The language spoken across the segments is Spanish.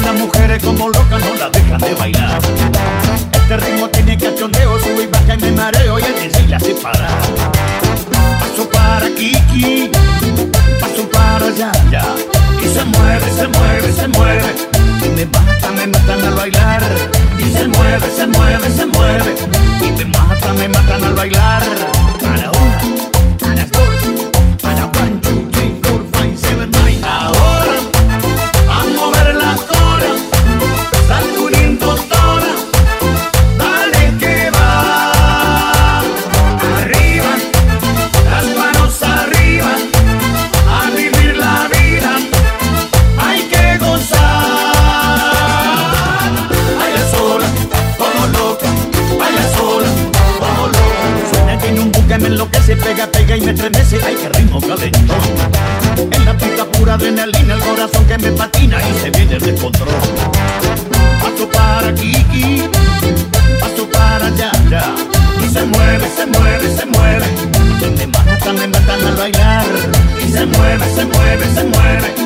Las mujeres como locas no la dejan de bailar. Este ritmo tiene cachondeo, sube y baja y me mareo y el DJ la separa. Paso para Kiki, paso para Yaya. Y se mueve, se mueve, se mueve. Y me mata, me matan al bailar. Buque, me enloquece, pega, pega y me estremece. Ay, qué ritmo calentón. En la pista pura adrenalina, el corazón que me patina y se viene el descontrol. Paso para Kiki, paso para Yaya. Y se mueve, se mueve, se mueve. Me matan, me matan al bailar. Y se mueve, se mueve, se mueve.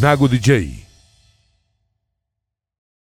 Nago DJ.